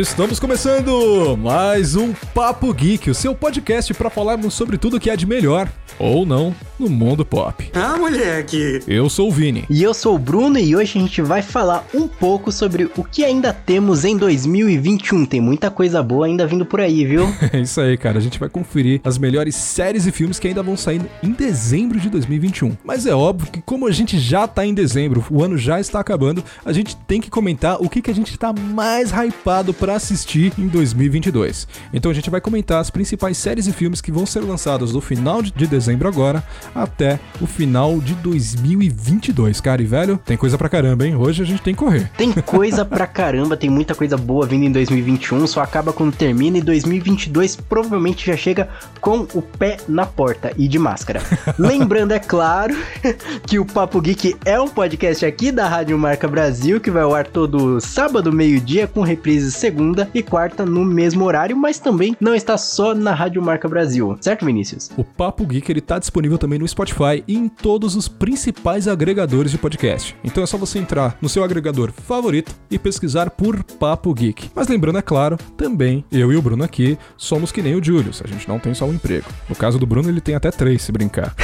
Estamos começando mais um Papo Geek, o seu podcast para falarmos sobre tudo que há de melhor ou não no mundo pop. Ah, moleque! Eu sou o Vini. E eu sou o Bruno e hoje a gente vai falar um pouco sobre o que ainda temos em 2021. Tem muita coisa boa ainda vindo por aí, viu? É isso aí, cara. A gente vai conferir as melhores séries e filmes que ainda vão sair em dezembro de 2021. Mas é óbvio que como a gente já tá em dezembro, o ano já está acabando, a gente tem que comentar o que, que a gente tá mais hypado para assistir em 2022. Então a gente vai comentar as principais séries e filmes que vão ser lançados do final de dezembro agora até o final de 2022, cara. E velho, tem coisa pra caramba, hein? Hoje a gente tem que correr. Tem coisa pra caramba, tem muita coisa boa vindo em 2021, só acaba quando termina e 2022 provavelmente já chega com o pé na porta e de máscara. Lembrando, é claro, que o Papo Geek é um podcast aqui da Rádio Marca Brasil que vai ao ar todo sábado, meio-dia, com reprise segunda e quarta no mesmo horário, mas também não está só na Rádio Marca Brasil, certo, Vinícius? O Papo Geek ele tá disponível também no Spotify e em todos os principais agregadores de podcast. Então é só você entrar no seu agregador favorito e pesquisar por Papo Geek. Mas lembrando, é claro, também eu e o Bruno aqui somos que nem o Julius, a gente não tem só um emprego. No caso do Bruno, ele tem até três, se brincar.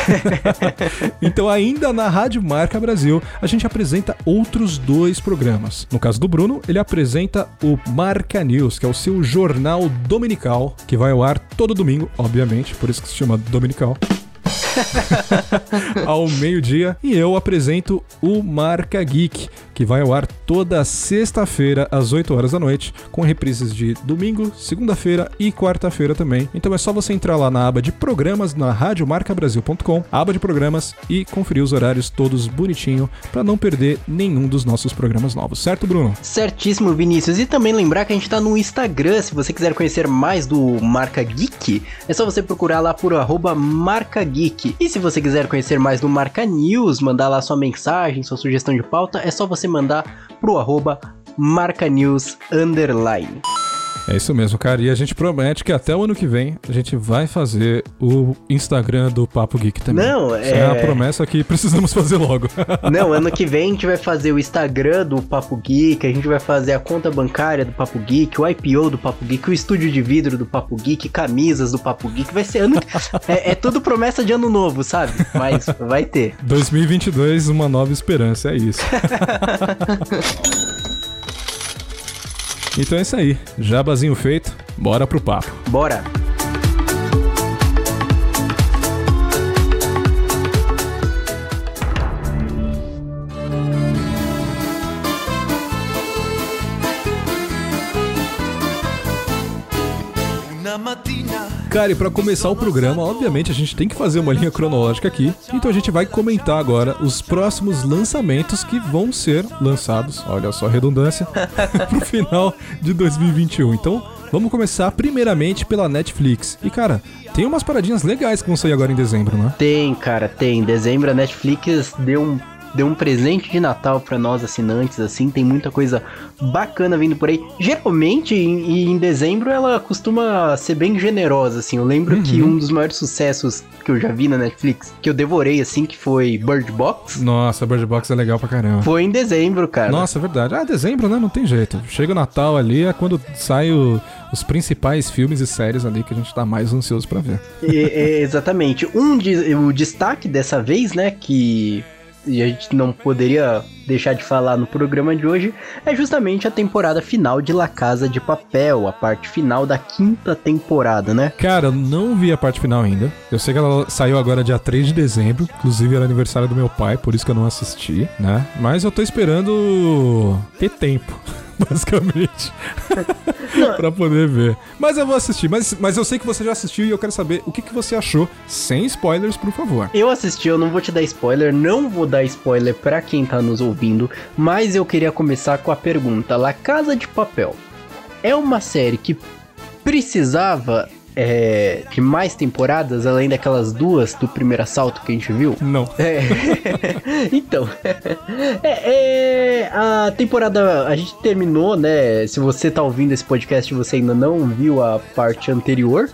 então, ainda na Rádio Marca Brasil, a gente apresenta outros dois programas. No caso do Bruno, ele apresenta o Marca News, que é o seu jornal dominical, que vai ao ar todo domingo, obviamente, por isso que se chama dominical. ao meio-dia e eu apresento o Marca Geek, que vai ao ar toda sexta-feira às 8 horas da noite, com reprises de domingo, segunda-feira e quarta-feira também. Então é só você entrar lá na aba de programas na radiomarcabrasil.com, aba de programas e conferir os horários todos bonitinho para não perder nenhum dos nossos programas novos, certo, Bruno? Certíssimo, Vinícius. E também lembrar que a gente tá no Instagram, se você quiser conhecer mais do Marca Geek, é só você procurar lá por arroba Marca Geek. E se você quiser conhecer mais do Marca News, mandar lá sua mensagem, sua sugestão de pauta, é só você mandar pro arroba Marca News Underline. É isso mesmo, cara. E a gente promete que até o ano que vem a gente vai fazer o Instagram do Papo Geek também. Não, é... é a promessa que precisamos fazer logo. Não, ano que vem a gente vai fazer o Instagram do Papo Geek, a gente vai fazer a conta bancária do Papo Geek, o IPO do Papo Geek, o estúdio de vidro do Papo Geek, camisas do Papo Geek. Vai ser ano. é, é tudo promessa de ano novo, sabe? Mas vai ter. 2022, uma nova esperança, é isso. Então é isso aí. Jabazinho feito, bora pro papo. Bora! Cara, e pra começar o programa, obviamente a gente tem que fazer uma linha cronológica aqui. Então a gente vai comentar agora os próximos lançamentos que vão ser lançados, olha só a redundância, pro final de 2021. Então vamos começar primeiramente pela Netflix. E cara, tem umas paradinhas legais que vão sair agora em dezembro, né? Tem, cara, tem. Dezembro a Netflix deu um deu um presente de Natal para nós assinantes, assim, tem muita coisa bacana vindo por aí. Geralmente, em, em dezembro, ela costuma ser bem generosa, assim. Eu lembro uhum. que um dos maiores sucessos que eu já vi na Netflix, que eu devorei, assim, que foi Bird Box. Nossa, Bird Box é legal pra caramba. Foi em dezembro, cara. Nossa, é verdade. Ah, dezembro, né? Não tem jeito. Chega o Natal ali, é quando sai o os principais filmes e séries ali que a gente tá mais ansioso para ver. É, exatamente. Um de, o destaque dessa vez, né, que e a gente não poderia deixar de falar no programa de hoje, é justamente a temporada final de La Casa de Papel, a parte final da quinta temporada, né? Cara, eu não vi a parte final ainda. Eu sei que ela saiu agora dia 3 de dezembro, inclusive era aniversário do meu pai, por isso que eu não assisti, né? Mas eu tô esperando ter tempo. basicamente. pra poder ver. Mas eu vou assistir. Mas, mas eu sei que você já assistiu e eu quero saber o que, que você achou, sem spoilers, por favor. Eu assisti, eu não vou te dar spoiler, não vou dar spoiler pra quem tá nos ouvindo, mas eu queria começar com a pergunta: La Casa de Papel é uma série que precisava é, de mais temporadas, além daquelas duas do primeiro assalto que a gente viu? Não. É, então, é, é, a temporada a gente terminou, né? Se você tá ouvindo esse podcast e você ainda não viu a parte anterior,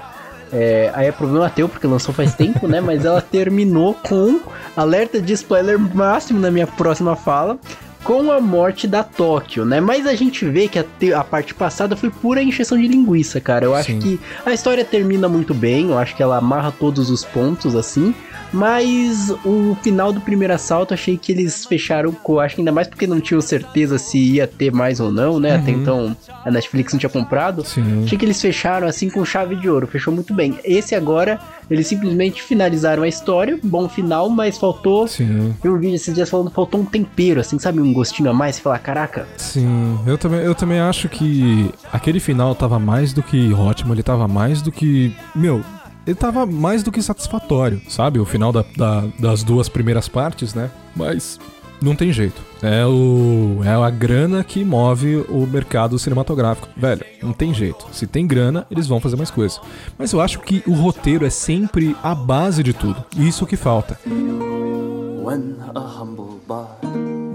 É, aí é problema teu, porque lançou faz tempo, né? Mas ela terminou com alerta de spoiler máximo na minha próxima fala com a morte da Tóquio, né? Mas a gente vê que a, a parte passada foi pura encheção de linguiça, cara. Eu acho Sim. que a história termina muito bem, eu acho que ela amarra todos os pontos, assim. Mas o final do primeiro assalto achei que eles fecharam com. Acho que ainda mais porque não tinham certeza se ia ter mais ou não, né? Uhum. Até então a Netflix não tinha comprado. Sim. Achei que eles fecharam assim com chave de ouro. Fechou muito bem. Esse agora, eles simplesmente finalizaram a história. Bom final, mas faltou. Sim. Eu vi esses dias falando faltou um tempero, assim, sabe? Um gostinho a mais. Você fala, caraca. Sim, eu também, eu também acho que aquele final tava mais do que ótimo. Ele tava mais do que. Meu, ele tava mais do que satisfatório, sabe? O final da, da, das duas primeiras partes, né? Mas não tem jeito. É, o, é a grana que move o mercado cinematográfico. Velho, não tem jeito. Se tem grana, eles vão fazer mais coisas. Mas eu acho que o roteiro é sempre a base de tudo. Isso que falta. When a humble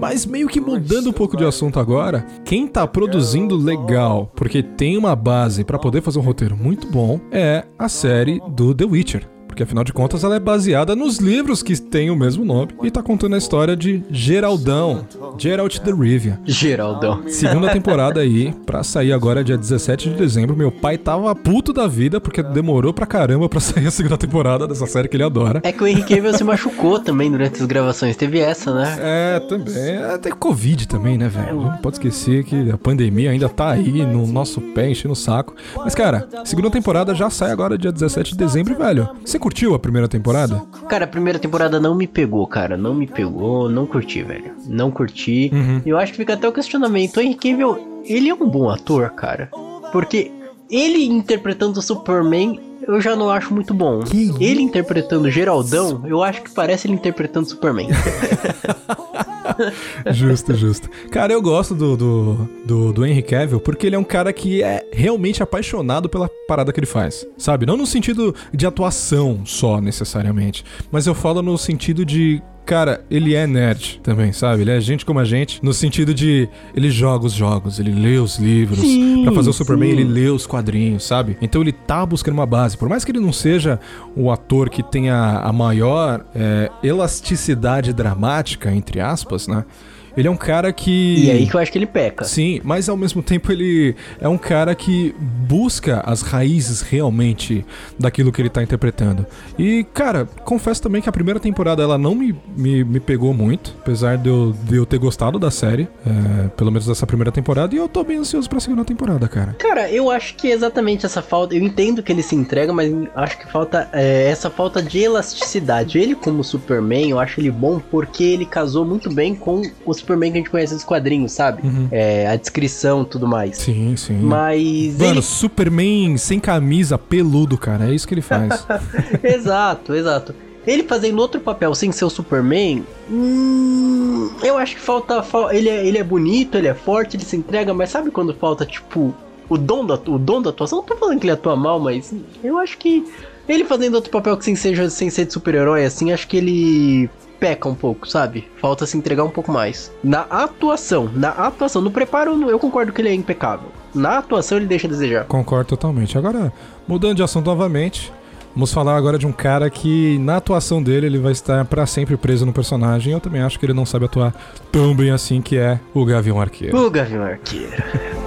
mas meio que mudando um pouco de assunto agora, quem tá produzindo legal, porque tem uma base para poder fazer um roteiro muito bom, é a série do The Witcher porque afinal de contas ela é baseada nos livros que têm o mesmo nome e tá contando a história de Geraldão, Geralt de Rivia. Geraldão. Segunda temporada aí, pra sair agora dia 17 de dezembro. Meu pai tava puto da vida porque demorou pra caramba pra sair a segunda temporada dessa série que ele adora. É que o Henrique Cavill se machucou também durante as gravações, teve essa, né? É, também. É, tem Covid também, né, velho? Não pode esquecer que a pandemia ainda tá aí no nosso pé, enchendo o saco. Mas, cara, segunda temporada já sai agora dia 17 de dezembro, velho. Você curtiu a primeira temporada? Cara, a primeira temporada não me pegou, cara. Não me pegou, não curti, velho. Não curti. Uhum. Eu acho que fica até o questionamento. O Henry Cavill, ele é um bom ator, cara. Porque ele interpretando o Superman, eu já não acho muito bom. Que ele interpretando Geraldão, eu acho que parece ele interpretando Superman. justo, justo. Cara, eu gosto do, do, do, do Henry Cavill porque ele é um cara que é realmente apaixonado pela parada que ele faz, sabe? Não no sentido de atuação só, necessariamente, mas eu falo no sentido de Cara, ele é nerd também, sabe? Ele é gente como a gente, no sentido de ele joga os jogos, ele lê os livros. para fazer o Superman, sim. ele lê os quadrinhos, sabe? Então ele tá buscando uma base. Por mais que ele não seja o ator que tenha a maior é, elasticidade dramática, entre aspas, né? Ele é um cara que. E é aí que eu acho que ele peca. Sim, mas ao mesmo tempo ele é um cara que busca as raízes realmente daquilo que ele tá interpretando. E, cara, confesso também que a primeira temporada ela não me, me, me pegou muito, apesar de eu, de eu ter gostado da série, é, pelo menos dessa primeira temporada, e eu tô bem ansioso pra segunda temporada, cara. Cara, eu acho que exatamente essa falta. Eu entendo que ele se entrega, mas acho que falta é, essa falta de elasticidade. Ele, como Superman, eu acho ele bom porque ele casou muito bem com os Superman que a gente conhece nos quadrinhos, sabe? Uhum. É, a descrição tudo mais. Sim, sim. Mas. Mano, ele... Superman sem camisa, peludo, cara. É isso que ele faz. exato, exato. Ele fazendo outro papel sem ser o Superman, hum, eu acho que falta. Ele é, ele é bonito, ele é forte, ele se entrega, mas sabe quando falta, tipo, o dom da, o dom da atuação? Não tô falando que ele atua mal, mas eu acho que ele fazendo outro papel que sem ser, sem ser de super-herói, assim, acho que ele peca um pouco, sabe? Falta se entregar um pouco mais. Na atuação, na atuação, no preparo eu concordo que ele é impecável. Na atuação ele deixa a desejar. Concordo totalmente. Agora, mudando de assunto novamente, Vamos falar agora de um cara que, na atuação dele, ele vai estar para sempre preso no personagem. Eu também acho que ele não sabe atuar tão bem assim, que é o Gavião Arqueiro. O Gavião Arqueiro.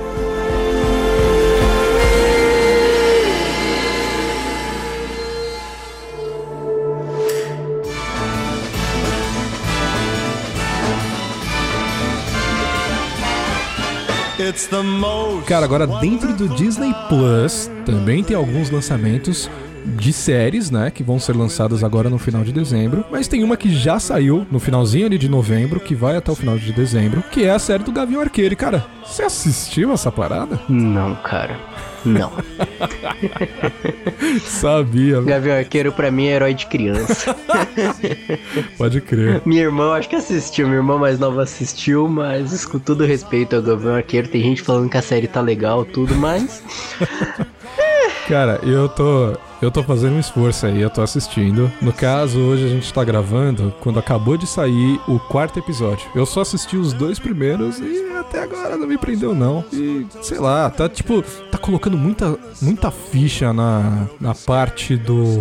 Cara, agora dentro do Disney Plus também tem alguns lançamentos de séries, né, que vão ser lançadas agora no final de dezembro, mas tem uma que já saiu no finalzinho ali de novembro, que vai até o final de dezembro, que é a série do Gavião Arqueiro. E, cara, você assistiu essa parada? Não, cara. Não. Sabia. Gavião Arqueiro pra mim é herói de criança. Pode crer. Minha irmã acho que assistiu, minha irmã mais nova assistiu, mas com todo respeito ao Gavião Arqueiro, tem gente falando que a série tá legal, tudo, mas. Cara, eu tô. Eu tô fazendo um esforço aí, eu tô assistindo. No caso, hoje a gente tá gravando quando acabou de sair o quarto episódio. Eu só assisti os dois primeiros e até agora não me prendeu, não. E, sei lá, tá tipo, tá colocando muita, muita ficha na, na parte do,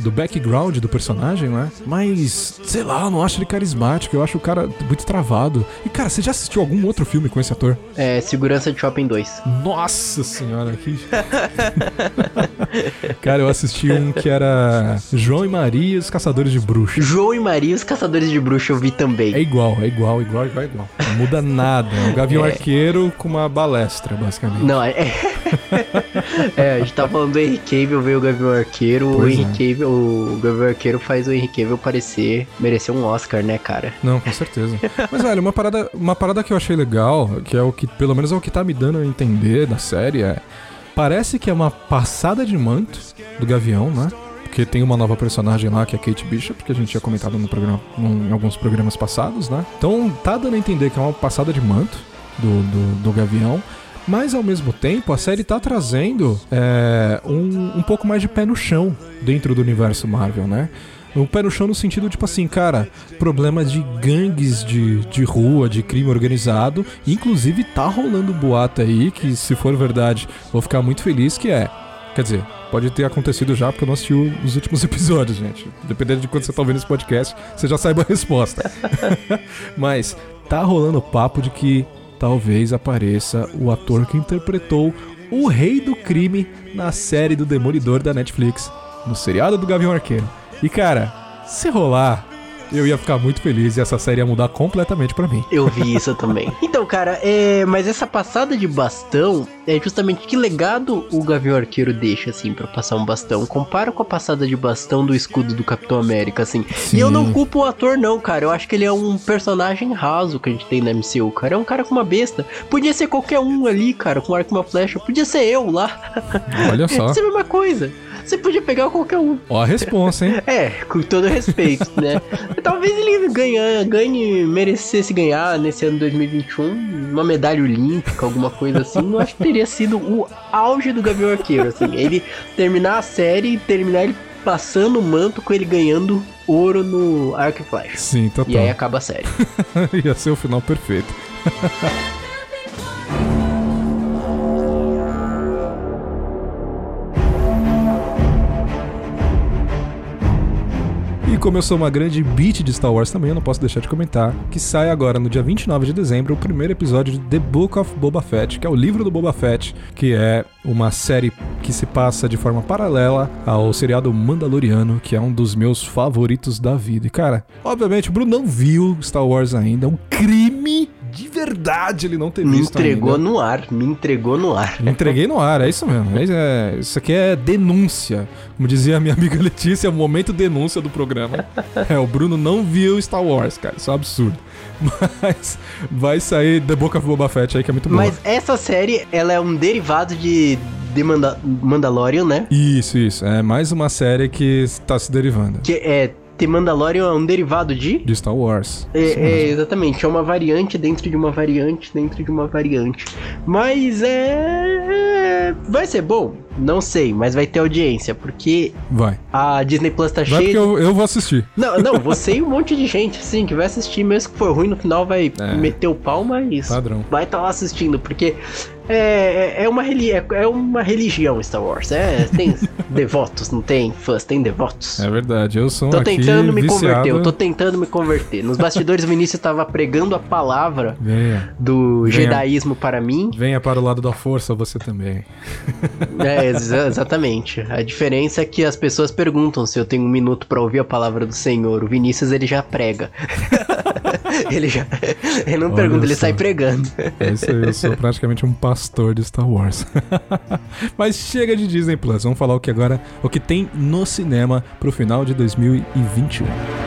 do background do personagem, né? Mas, sei lá, eu não acho ele carismático, eu acho o cara muito travado. E, cara, você já assistiu algum outro filme com esse ator? É, Segurança de Shopping 2. Nossa senhora, que. cara, eu assisti um que era João e Maria e os Caçadores de Bruxas. João e Maria, os Caçadores de Bruxa, eu vi também. É igual, é igual, igual, igual, igual. Não muda nada. É um gavião É. arqueiro com uma balestra, basicamente. Não, é. é, a gente tá falando do Henry Cavill, veio o Gavião Arqueiro. o Henry é. Cavill, o Gavião Arqueiro faz o Henry Cavill parecer merecer um Oscar, né, cara? Não, com certeza. Mas, velho, uma parada, uma parada que eu achei legal, que é o que, pelo menos é o que tá me dando a entender da série, é. Parece que é uma passada de manto do Gavião, né? Porque tem uma nova personagem lá, que é Kate Bishop, que a gente tinha comentado no programa, num- em alguns programas passados, né? Então tá dando a entender que é uma passada de manto do, do, do Gavião. Mas ao mesmo tempo, a série tá trazendo é, um, um pouco mais de pé no chão dentro do universo Marvel, né? Um pé no chão no sentido, tipo assim, cara, problemas de gangues de, de rua, de crime organizado. Inclusive, tá rolando boato aí que, se for verdade, vou ficar muito feliz, que é. Quer dizer, pode ter acontecido já, porque eu não assisti o- os últimos episódios, gente. Dependendo de quando você tá ouvindo esse podcast, você já saiba a resposta. Mas tá rolando o papo de que talvez apareça o ator que interpretou o rei do crime na série do Demolidor da Netflix, no seriado do Gavião Arqueiro. E cara, se rolar, eu ia ficar muito feliz e essa série ia mudar completamente pra mim. Eu vi isso também. Então, cara, é, mas essa passada de bastão é justamente que legado o Gavião Arqueiro deixa, assim, pra passar um bastão. Compara com a passada de bastão do escudo do Capitão América, assim. Sim. E eu não culpo o ator, não, cara. Eu acho que ele é um personagem raso que a gente tem na MCU, cara. É um cara com uma besta. Podia ser qualquer um ali, cara, com um arco e uma flecha. Podia ser eu lá. Olha só. Isso é a mesma coisa. Você podia pegar qualquer um. Ó a responsa, hein? É, com todo respeito, né? Talvez ele ganha, ganhe, merecesse ganhar nesse ano 2021 uma medalha olímpica, alguma coisa assim. Eu acho que teria sido o auge do Gavião Arqueiro, assim. Ele terminar a série e terminar ele passando o manto com ele ganhando ouro no arco e flecha. Sim, total. E aí acaba a série. Ia ser o final perfeito. Como eu sou uma grande beat de Star Wars também, eu não posso deixar de comentar que sai agora no dia 29 de dezembro o primeiro episódio de The Book of Boba Fett, que é o livro do Boba Fett, que é uma série que se passa de forma paralela ao seriado Mandaloriano, que é um dos meus favoritos da vida. E cara, obviamente o Bruno não viu Star Wars ainda, é um crime de verdade ele não ter Me visto entregou ainda. no ar, me entregou no ar. Me entreguei no ar, é isso mesmo. É, é- isso aqui é denúncia. Como dizia a minha amiga Letícia, é o momento denúncia do programa. É, o Bruno não viu Star Wars, cara. Isso é um absurdo. Mas vai sair The Book of Boba Fett aí, que é muito bom. Mas essa série, ela é um derivado de The Manda Mandalorian, né? Isso, isso. É mais uma série que está se derivando Que é The Mandalorian é um derivado de de Star Wars. É, é, exatamente, é uma variante dentro de uma variante dentro de uma variante. Mas é. Vai ser bom? Não sei, mas vai ter audiência, porque Vai. a Disney Plus tá Vai cheia. porque eu, eu vou assistir. Não, não, você e um monte de gente, assim, que vai assistir, mesmo que for ruim, no final vai É. meter o pau, mas Padrão. vai estar lá assistindo, porque é, é, é uma, é, é uma religião Star Wars. É, tem devotos, não tem fãs, tem devotos. É verdade. Eu sou Tô aqui tentando me viciado. converter, eu tô tentando me converter. Nos bastidores, o Vinícius tava pregando a palavra Venha. do Venha. jedaísmo para mim. Venha para o lado da força, você também. É, exa- exatamente. A diferença é que as pessoas perguntam se eu tenho um minuto pra ouvir a palavra do Senhor. O Vinícius, ele já prega. ele já. Ele não Olha pergunta, ele só. sai pregando. Eu sou praticamente um pastor de Star Wars. Mas chega de Disney Plus, vamos falar o que agora, o que tem no cinema pro final de 2021.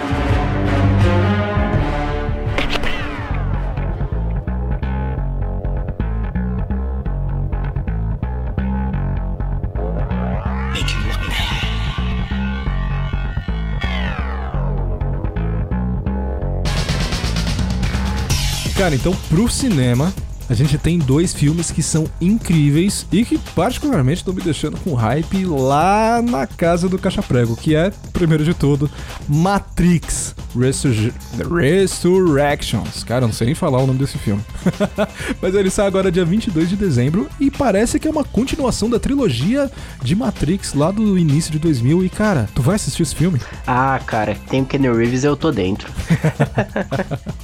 Cara, então pro cinema, a gente tem dois filmes que são incríveis e que particularmente estão me deixando com hype lá na casa do Caixa Prego, que é primeiro de tudo, Matrix Resur Resurrections. Cara, eu não sei nem falar o nome desse filme. Mas ele sai agora dia 22 de dezembro e parece que é uma continuação da trilogia de Matrix lá do início de 2000. E cara, tu vai assistir esse filme? Ah, cara, tem o Kenny Reeves eu tô dentro.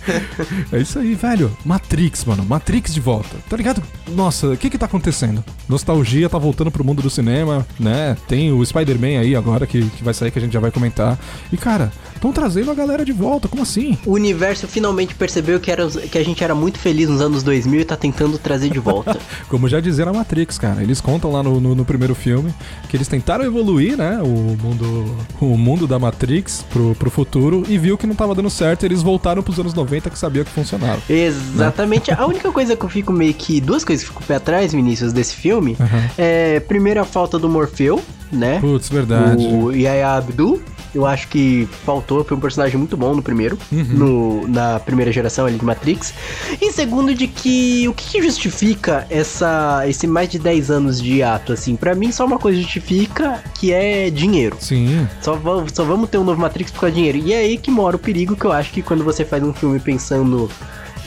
é isso aí, velho. Matrix, mano. Matrix de volta. Tá ligado? Nossa, o que que tá acontecendo? Nostalgia tá voltando pro mundo do cinema, né? Tem o Spider-Man aí agora que, que vai sair que a gente já vai comentar. E cara, estão trazendo a galera de volta. Como assim? O universo finalmente percebeu que, era, que a gente era muito feliz nos anos 2000 e tá tentando trazer de volta. Como já dizia na Matrix, cara. Eles contam lá no, no, no, primeiro filme que eles tentaram evoluir, né? O mundo, o mundo da Matrix pro, pro futuro e viu que não tava dando certo. E eles voltaram pros anos 90 que sabia que funcionava. Exatamente. Né? A única coisa que eu fico meio que. Duas coisas que eu fico pé atrás, Vinícius, desse filme. Uhum. É, primeiro, a falta do Morfeu, né? Putz, verdade. O Yaya Abdul. Eu acho que faltou, foi um personagem muito bom no primeiro, uhum. no, na primeira geração ali de Matrix. E segundo, de que o que, justifica essa, esse mais de 10 anos de ato, assim? para mim, só uma coisa justifica, que é dinheiro. Sim. Só, só vamos ter um novo Matrix por causa de dinheiro. E é aí que mora o perigo que eu acho que quando você faz um filme pensando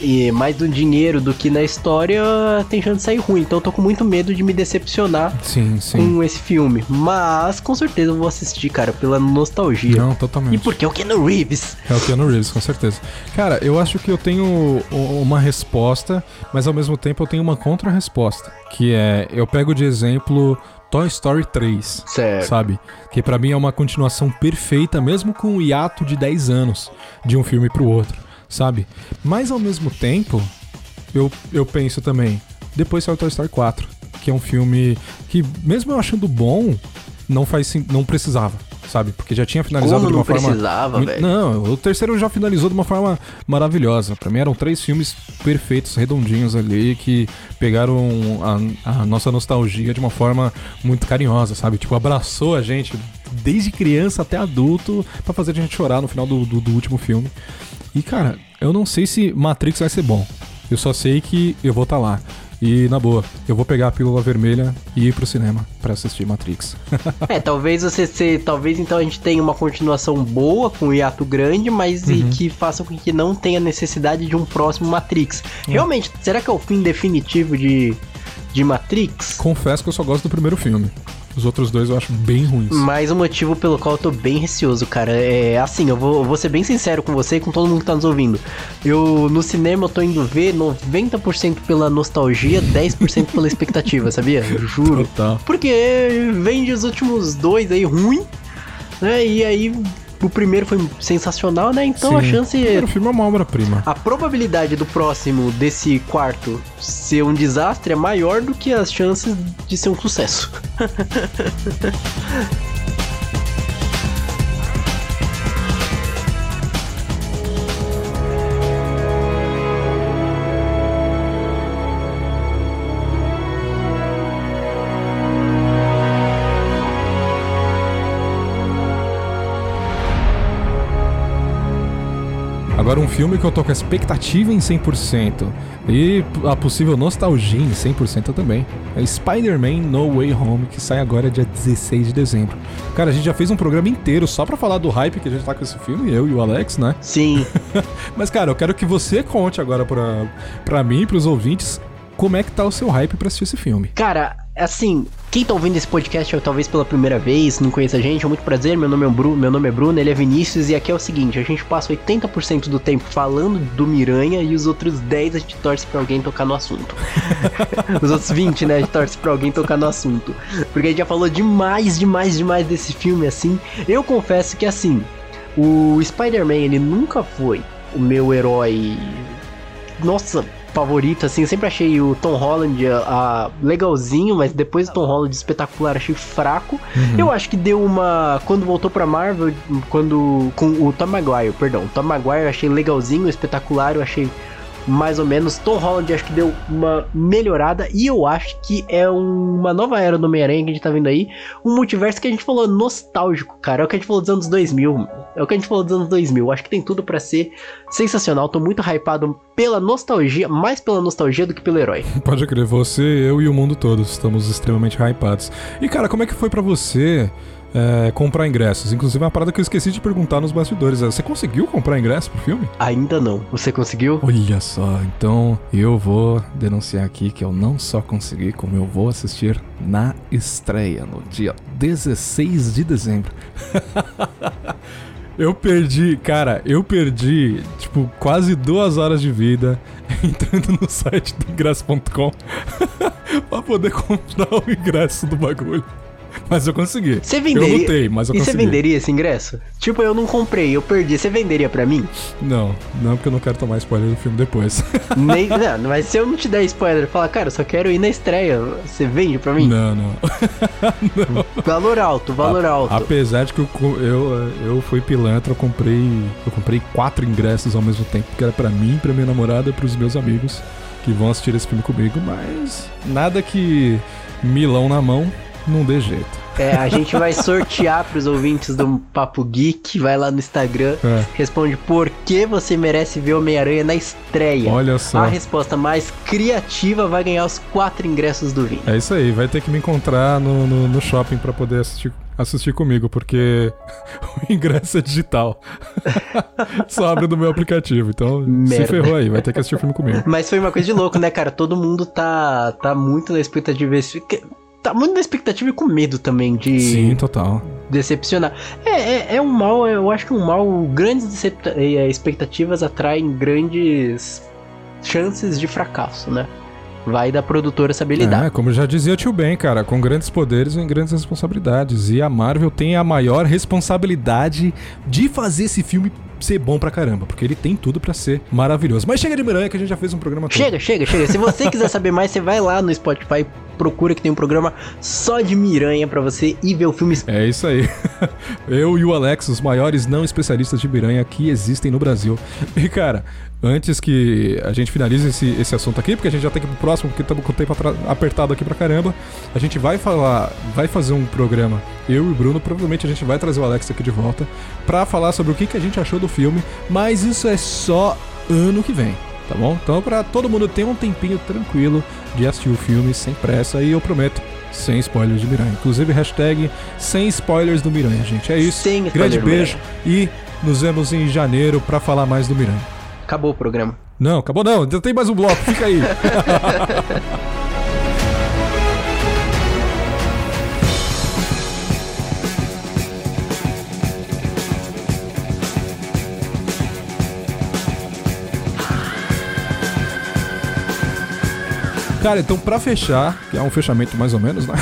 e mais do dinheiro do que na história, tem chance de sair ruim. Então eu tô com muito medo de me decepcionar sim, sim. com esse filme. Mas com certeza eu vou assistir, cara, pela nostalgia. Não, totalmente. E porque é o Keanu Reeves. É o Keanu Reeves, com certeza. Cara, eu acho que eu tenho uma resposta, mas ao mesmo tempo eu tenho uma contra-resposta. Que é, eu pego de exemplo Toy Story 3. Certo. Sabe? Que para mim é uma continuação perfeita, mesmo com o hiato de 10 anos de um filme pro outro sabe? Mas ao mesmo tempo, eu, eu penso também, depois saiu Toy Story 4, que é um filme que, mesmo eu achando bom, não faz não precisava, sabe? Porque já tinha finalizado Como de uma não forma. precisava, velho. Não, o terceiro já finalizou de uma forma maravilhosa. Pra mim eram três filmes perfeitos, redondinhos ali, que pegaram a, a nossa nostalgia de uma forma muito carinhosa, sabe? Tipo, abraçou a gente desde criança até adulto para fazer a gente chorar no final do, do, do último filme. E cara, eu não sei se Matrix vai ser bom. Eu só sei que eu vou estar tá lá. E na boa, eu vou pegar a pílula vermelha e ir pro cinema para assistir Matrix. é, talvez você se, talvez então a gente tenha uma continuação boa com o hiato grande, mas uhum. que faça com que não tenha necessidade de um próximo Matrix. Uhum. Realmente, será que é o fim definitivo de de Matrix? Confesso que eu só gosto do primeiro filme. Os outros dois eu acho bem ruins. Mais um motivo pelo qual eu tô bem receoso, cara. É assim, eu vou, eu vou ser bem sincero com você e com todo mundo que tá nos ouvindo. Eu, no cinema, eu tô indo ver 90% pela nostalgia, 10% pela expectativa, sabia? Juro. Total. Porque vem dos últimos dois aí ruim, né? E aí o primeiro foi sensacional, né? Então Sim. a chance. O primeiro filme é uma obra-prima. A probabilidade do próximo, desse quarto, ser um desastre é maior do que as chances de ser um sucesso. Agora um filme que eu tô com a expectativa em 100% e a possível nostalgia em 100% também. É Spider-Man No Way Home, que sai agora dia 16 de dezembro. Cara, a gente já fez um programa inteiro só pra falar do hype que a gente tá com esse filme, eu e o Alex, né? Sim. Mas, cara, eu quero que você conte agora pra, pra mim e pros ouvintes como é que tá o seu hype pra assistir esse filme. Cara, assim, quem tá ouvindo esse podcast talvez pela primeira vez, não conhece a gente, é muito prazer, meu nome é Bruno, meu nome é Bruno, ele é Vinícius e aqui é o seguinte, a gente passa 80% do tempo falando do Miranha e os outros 10 a gente torce pra alguém tocar no assunto. os outros 20, né, a gente torce pra alguém tocar no assunto. Porque a gente já falou demais, demais, demais desse filme assim. Eu confesso que assim, o Spider-Man ele nunca foi o meu herói nossa, favorito, assim. Eu sempre achei o Tom Holland uh, legalzinho, mas depois o Tom Holland espetacular achei fraco. Uhum. Eu acho que deu uma. Quando voltou pra Marvel, quando. Com o Tom Maguire, perdão. O Tom Maguire eu achei legalzinho, espetacular, eu achei mais ou menos. Tom Holland acho que deu uma melhorada e eu acho que é uma nova era do Homem-Aranha que a gente tá vendo aí. Um multiverso que a gente falou nostálgico, cara. É o que a gente falou dos anos 2000. É o que a gente falou dos anos 2000. Acho que tem tudo para ser sensacional. Tô muito hypado pela nostalgia, mais pela nostalgia do que pelo herói. Pode crer, você, eu e o mundo todo estamos extremamente hypados. E cara, como é que foi para você? É, comprar ingressos. Inclusive, é uma parada que eu esqueci de perguntar nos bastidores. Você conseguiu comprar ingresso pro filme? Ainda não. Você conseguiu? Olha só, então eu vou denunciar aqui que eu não só consegui, como eu vou assistir na estreia, no dia 16 de dezembro. Eu perdi, cara, eu perdi, tipo, quase duas horas de vida entrando no site do ingresso.com pra poder comprar o ingresso do bagulho. Mas eu consegui. Você venderia? Eu lutei, mas eu e consegui. você venderia esse ingresso? Tipo, eu não comprei, eu perdi. Você venderia pra mim? Não, não, porque eu não quero tomar spoiler do filme depois. Nem, não, mas se eu não te der spoiler, falar, cara, eu só quero ir na estreia, você vende pra mim? Não, não. não. Valor alto, valor A, alto. Apesar de que eu, eu, eu fui pilantra, eu comprei, eu comprei quatro ingressos ao mesmo tempo, que era pra mim, pra minha namorada e pros meus amigos que vão assistir esse filme comigo, mas nada que milão na mão não dê jeito. É, a gente vai sortear pros ouvintes do Papo Geek, vai lá no Instagram, É. responde por que você merece ver Homem-Aranha na estreia. Olha só. A resposta mais criativa vai ganhar os quatro ingressos do Vini. É isso aí, vai ter que me encontrar no, no, no shopping pra poder assistir, assistir comigo, porque o ingresso é digital. Só abre no meu aplicativo, então se Merda. ferrou aí, vai ter que assistir o filme comigo. Mas foi uma coisa de louco, né, cara? Todo mundo tá, tá muito na expectativa. Tá muito na expectativa e com medo também de Sim, total. decepcionar. É, é, é um mal, eu acho que um mal. Grandes eh, expectativas atraem grandes chances de fracasso, né? Vai da produtora saber lidar. É, como já dizia o tio Ben, cara, com grandes poderes vem grandes responsabilidades. E a Marvel tem a maior responsabilidade de fazer esse filme ser bom pra caramba, porque ele tem tudo pra ser maravilhoso. Mas chega de Miranha que a gente já fez um programa todo. Chega, chega, chega. Se você quiser saber mais, você vai lá no Spotify, procura que tem um programa só de Miranha pra você ir ver o filme. É isso aí. Eu e o Alex, os maiores não especialistas de Miranha que existem no Brasil. E, cara, antes que a gente finalize esse, esse assunto aqui, porque a gente já tem que ir pro próximo, porque estamos com o tempo apertado aqui pra caramba, a gente vai falar, vai fazer um programa, eu e o Bruno, provavelmente a gente vai trazer o Alex aqui de volta, pra falar sobre o que, que a gente achou do filme, mas isso é só ano que vem. Tá bom? Então, pra todo mundo ter um tempinho tranquilo de assistir o filme sem pressa, e eu prometo, sem spoilers de Miranha. Inclusive, hashtag sem spoilers do Miranha, gente. É isso. Sem Grande do beijo e nos vemos em janeiro pra falar mais do Miranha. Acabou o programa. Não, acabou não. Ainda tem mais um bloco. Fica aí. Cara, então pra fechar, que é um fechamento mais ou menos, né?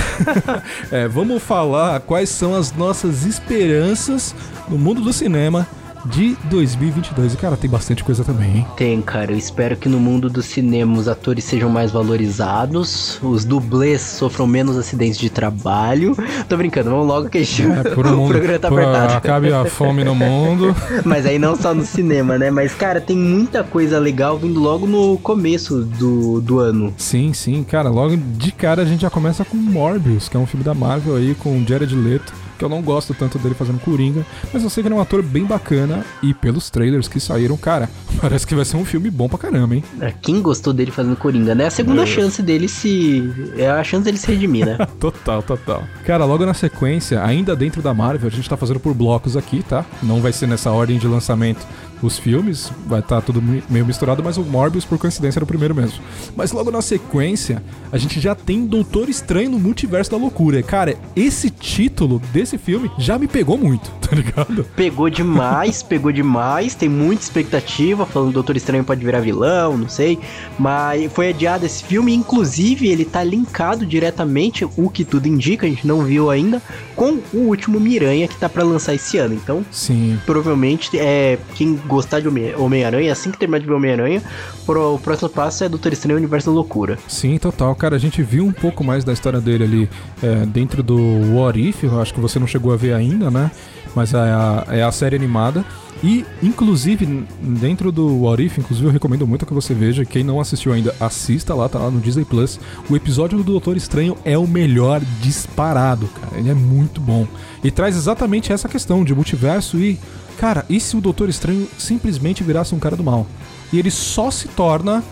É, vamos falar quais são as nossas esperanças no mundo do cinema de 2022. E, cara, tem bastante coisa também, hein? Tem, cara. Eu espero que no mundo do cinema os atores sejam mais valorizados, os dublês sofram menos acidentes de trabalho. Tô brincando, vamos logo que a gente... É, por um o mundo, programa tá por- apertado. acabe a fome no mundo. Mas aí não só no cinema, né? Mas, cara, tem muita coisa legal vindo logo no começo do, do ano. Sim, sim, cara, logo de cara a gente já começa com Morbius, que é um filme da Marvel aí com o Jared Leto, que eu não gosto tanto dele fazendo Coringa, mas eu sei que ele é um ator bem bacana e pelos trailers que saíram, cara, parece que vai ser um filme bom pra caramba, hein? É, Quem gostou dele fazendo Coringa, né? A segunda É. chance dele se... É a chance dele se redimir, né? Total, total. Cara, logo na sequência, ainda dentro da Marvel, a gente tá fazendo por blocos aqui, tá? Não vai ser nessa ordem de lançamento os filmes, vai estar tudo mi- meio misturado, mas o Morbius, por coincidência, era o primeiro mesmo. Mas logo na sequência, a gente já tem Doutor Estranho no Multiverso da Loucura. Cara, esse título desse filme já me pegou muito, tá ligado? Pegou demais, pegou demais. Tem muita expectativa, falando que Doutor Estranho pode virar vilão, não sei. Mas foi adiado esse filme, inclusive ele tá linkado diretamente, o que tudo indica, a gente não viu ainda, com o último Miranha que tá pra lançar esse ano. Então, Sim, provavelmente, é, quem gostar de Homem- Homem-Aranha, assim que terminar de ver Homem-Aranha, o próximo passo é Doutor Estranho Universo da Loucura. Sim, total. Cara, a gente viu um pouco mais da história dele ali é, dentro do What If, eu acho que você não chegou a ver ainda, né? Mas é a, é a série animada. E, inclusive, dentro do What If, inclusive eu recomendo muito que você veja. Quem não assistiu ainda, assista lá, tá lá no Disney Plus. O episódio do Doutor Estranho é o melhor disparado, cara. Ele é muito bom. E traz exatamente essa questão de multiverso e. Cara, e se o Doutor Estranho simplesmente virasse um cara do mal? E ele só se torna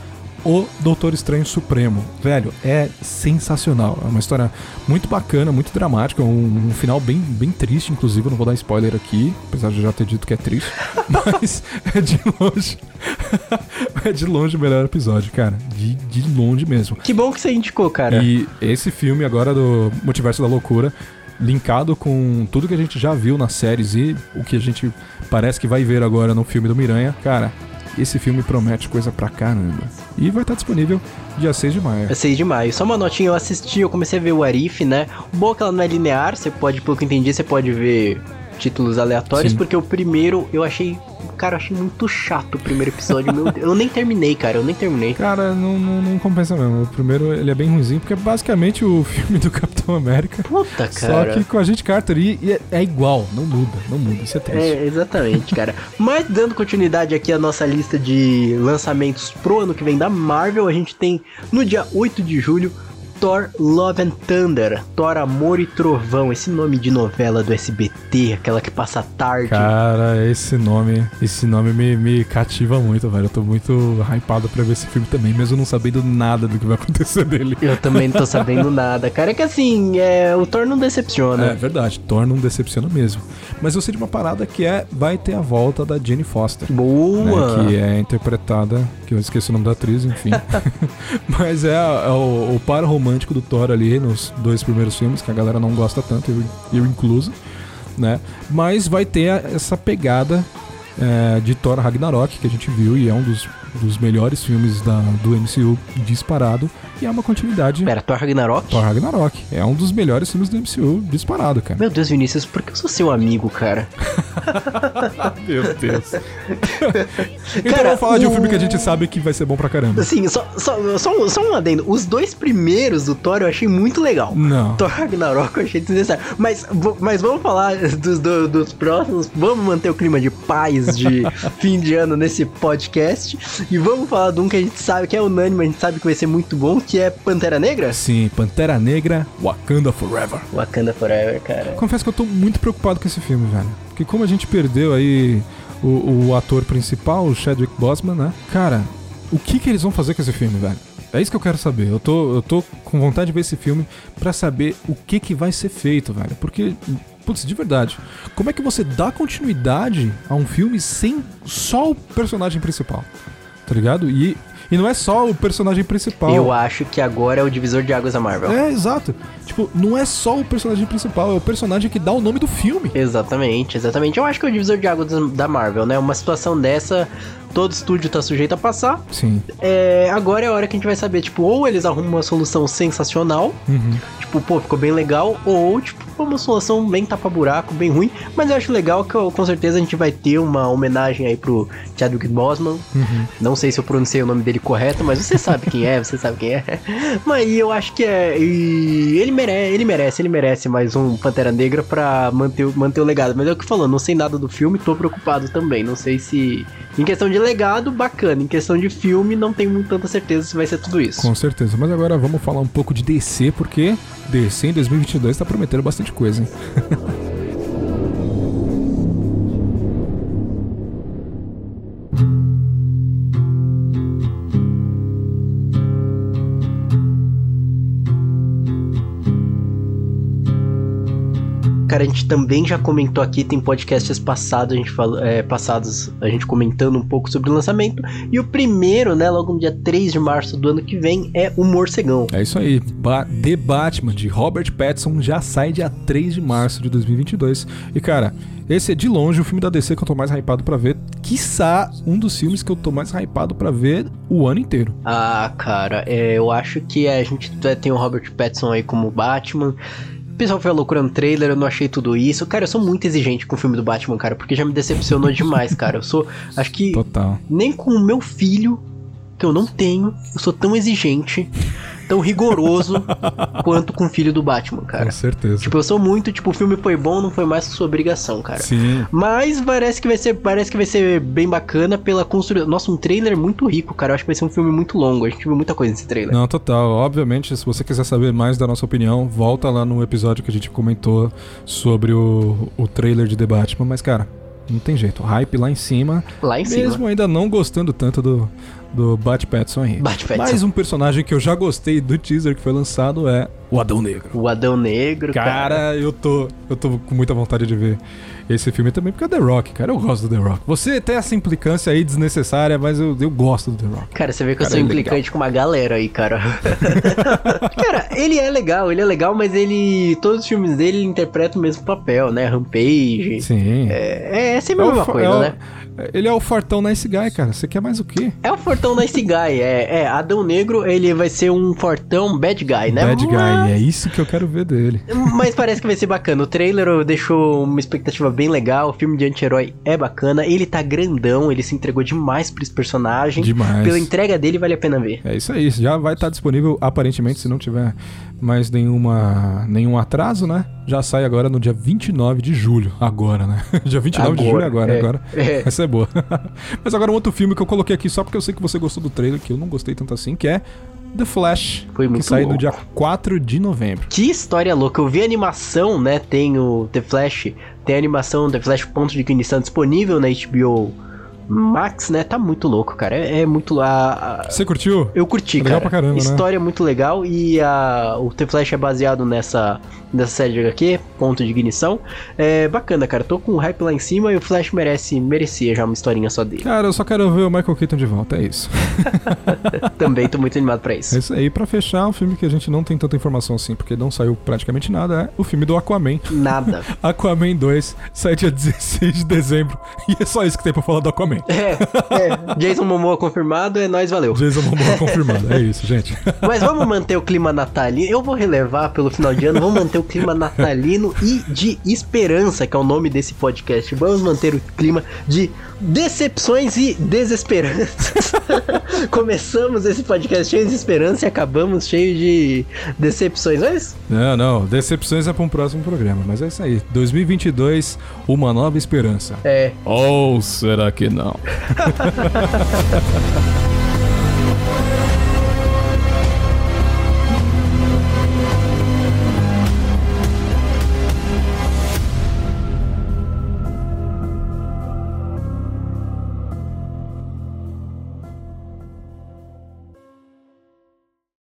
O Doutor Estranho Supremo. Velho, é sensacional. É uma história muito bacana, muito dramática. Um, um final bem, bem triste, inclusive. Eu não vou dar spoiler aqui, apesar de já ter dito que é triste. Mas é de longe. é de longe o melhor episódio, cara. De, de longe mesmo. Que bom que você indicou, cara. E esse filme agora do Multiverso da Loucura linkado com tudo que a gente já viu nas séries e o que a gente parece que vai ver agora no filme do Miranha, cara, esse filme promete coisa pra caramba. E vai estar disponível dia 6 de maio. É 6 de maio. Só uma notinha, eu assisti, eu comecei a ver o Arif, né? O bom é que ela não é linear, você pode, pelo que eu entendi, você pode ver títulos aleatórios, Sim. porque o primeiro eu achei. Cara, eu achei muito chato o primeiro episódio. meu Deus. Eu nem terminei, cara, eu nem terminei. Cara, não, não, não compensa mesmo. O primeiro ele é bem ruimzinho, porque é basicamente o filme do Capitão América. Puta, Só cara. que com a gente Carter e, e é, é igual, não muda, não muda. Isso é triste. É, exatamente, cara. Mas dando continuidade aqui à nossa lista de lançamentos pro ano que vem da Marvel, a gente tem no dia 8 de julho Thor Love and Thunder, Thor Amor e Trovão, esse nome de novela do SBT, aquela que passa tarde. Cara, esse nome, esse nome me, me cativa muito, velho. Eu tô muito hypado pra ver esse filme também, mesmo não sabendo nada do que vai acontecer dele. Eu também não tô sabendo nada, cara. É que assim, é, o Thor não É decepciona. verdade, Thor não decepciona mesmo. Mas eu sei de uma parada que é vai ter a volta da Jane Foster. Boa! né, que é interpretada, que eu esqueci o nome da atriz, enfim. Mas é, é o, o par romântico do Thor ali nos dois primeiros filmes, que a galera não gosta tanto, eu, eu incluso, né? Mas vai ter essa pegada é, de Thor Ragnarok, que a gente viu, e é um dos, dos melhores filmes da, do MCU disparado, e é uma continuidade. Pera, Thor Ragnarok? Thor Ragnarok. É um dos melhores filmes do MCU disparado, cara. Meu Deus, Vinícius, por que eu sou seu amigo, cara? Meu Deus. então Cara, vamos falar de um o- filme que a gente sabe que vai ser bom pra caramba. Assim, só, só, só, um- só um adendo. Os dois primeiros do Thor eu achei muito legal. Não. Thor Ragnarok eu achei desnecessário. Mas, mas vamos falar dos, do- dos próximos. Vamos manter o clima de paz de fim de ano nesse podcast. E vamos falar de um que a gente sabe que é unânime, a gente sabe que vai ser muito bom, que é Pantera Negra? Sim, Pantera Negra, Wakanda Forever. Wakanda Forever, cara. Confesso que eu tô muito preocupado com esse filme, velho. Porque como a gente perdeu aí o, o ator principal, o Chadwick Boseman, né? Cara, o que que eles vão fazer com esse filme, velho? É isso que eu quero saber. Eu tô, eu tô com vontade de ver esse filme pra saber o que que vai ser feito, velho. Porque, putz, de verdade, como é que você dá continuidade a um filme sem só o personagem principal? Tá ligado? E, e não é só o personagem principal. Eu acho que agora é o divisor de águas da Marvel. É, exato. Tipo, não é só o personagem principal, é o personagem que dá o nome do filme. Exatamente, exatamente. Eu acho que é o divisor de águas da Marvel, né? Uma situação dessa, todo estúdio tá sujeito a passar. Sim. É, agora é a hora que a gente vai saber, tipo, ou eles arrumam uma solução sensacional, Uhum. tipo, pô, ficou bem legal, ou, tipo, uma solução bem tapa-buraco, bem ruim. Mas eu acho legal que com certeza a gente vai ter uma homenagem aí pro Chadwick Boseman. Uhum. Não sei se eu pronunciei o nome dele correto, mas você sabe quem é, você sabe quem é. Mas eu acho que é. E ele merece, ele merece, ele merece mais um Pantera Negra pra manter, o- manter o legado. Mas é o que falando, não sei nada do filme, tô preocupado também. Não sei se. Em questão de legado, bacana. Em questão de filme, não tenho tanta certeza se vai ser tudo isso. Com certeza. Mas agora vamos falar um pouco de DC, porque DC em 2022 tá prometendo bastante coisa, hein? Cara, a gente também já comentou aqui, tem podcasts passados, a gente fala, é, passados, a gente comentando um pouco sobre o lançamento. E o primeiro, né, logo no dia 3 de março do ano que vem, é o Morcegão. É isso aí. Ba The Batman, de Robert Pattinson, já sai dia 3 de março de 2022. E, cara, esse é de longe o filme da DC que eu tô mais hypado pra ver. Quiçá um dos filmes que eu tô mais hypado pra ver o ano inteiro. Ah, cara, é, eu acho que a gente tem o Robert Pattinson aí como Batman. O pessoal foi a loucura no trailer, eu não achei tudo isso. Cara, eu sou muito exigente com o filme do Batman, cara, porque já me decepcionou demais, cara. Eu sou, acho que Total. nem com o meu filho, que eu não tenho, eu sou tão exigente, tão rigoroso quanto com o filho do Batman, cara. Com certeza. Tipo, eu sou muito, tipo, o filme foi bom, não foi mais sua obrigação, cara. Sim. Mas parece que vai ser, parece que vai ser bem bacana pela construção. Nossa, um trailer muito rico, cara. Eu acho que vai ser um filme muito longo. A gente viu muita coisa nesse trailer. Não, total. Obviamente, se você quiser saber mais da nossa opinião, volta lá no episódio que a gente comentou sobre o, o trailer de The Batman. Mas, cara, não tem jeito. Hype lá em cima. Lá em cima. Mesmo ainda não gostando tanto do, do Bat Pattinson aí. Pattinson. Mais um personagem que eu já gostei do teaser que foi lançado é o Adão Negro. O Adão Negro, cara. Cara, eu tô, eu tô com muita vontade de ver esse filme também, porque é The Rock, cara. Eu gosto do The Rock. Você tem essa implicância aí desnecessária, mas eu, eu gosto do The Rock. Cara, você vê que eu Cara, sou é implicante com uma galera aí, cara. cara, ele é legal, ele é legal, mas ele. Todos os filmes dele ele interpreta o mesmo papel, né? Rampage. Sim. É, é sempre a É o mesma coisa, é o- né? Ele é o fartão nice guy, cara. Você quer mais o quê? É o fortão Nice Guy, é, é. Adão Negro, ele vai ser um fortão bad guy, né? Bad Mas- guy. É isso que eu quero ver dele. Mas parece que vai ser bacana. O trailer deixou uma expectativa bem legal. O filme de anti-herói é bacana. Ele tá grandão, ele se entregou demais pra esse personagem. Demais. Pela entrega dele, vale a pena ver. É isso aí. Já vai estar disponível, aparentemente, se não tiver mais nenhuma, nenhum atraso, né? Já sai agora no dia 29 de julho. Agora, né? dia 29 de julho agora. é, agora. é. Essa é boa. Mas agora um outro filme que eu coloquei aqui só porque eu sei que você gostou do trailer, que eu não gostei tanto assim, que é The Flash. Foi muito Que sai no louco. dia 4 de novembro. Que história louca. Eu vi a animação, né? Tem o The Flash. Tem a animação The Flash Ponto de Ignição disponível na HBO Max, né? Tá muito louco, cara. É, é muito. A, a- Você curtiu? Eu curti, Legal cara. pra caramba, né? História muito legal e a, o The Flash é baseado nessa, nessa série de HQ, Ponto de Ignição. É bacana, cara. Tô com o hype lá em cima e o Flash merece, merecia já uma historinha só dele. Cara, eu só quero ver o Michael Keaton de volta, é isso. Também tô muito animado pra É isso. isso aí. Pra fechar, um filme que a gente não tem tanta informação assim, porque não saiu praticamente nada, é o filme do Aquaman. Nada. Aquaman 2 sai dia 16 de dezembro. E é só isso que tem pra falar do Aquaman. É, é. Jason Momoa confirmado, é nóis, valeu. Jason Momoa confirmado. É isso, gente. Mas vamos manter o clima natalino. Eu vou relevar pelo final de ano, vamos manter o clima natalino e de esperança, que é o nome desse podcast. Vamos manter o clima de decepções e desesperanças. Começamos esse podcast cheio de esperança e acabamos cheio de decepções. Mas Não, não. Decepções é pra um próximo programa. Mas é isso aí. 2022, uma nova esperança. é. Ou será que não? now.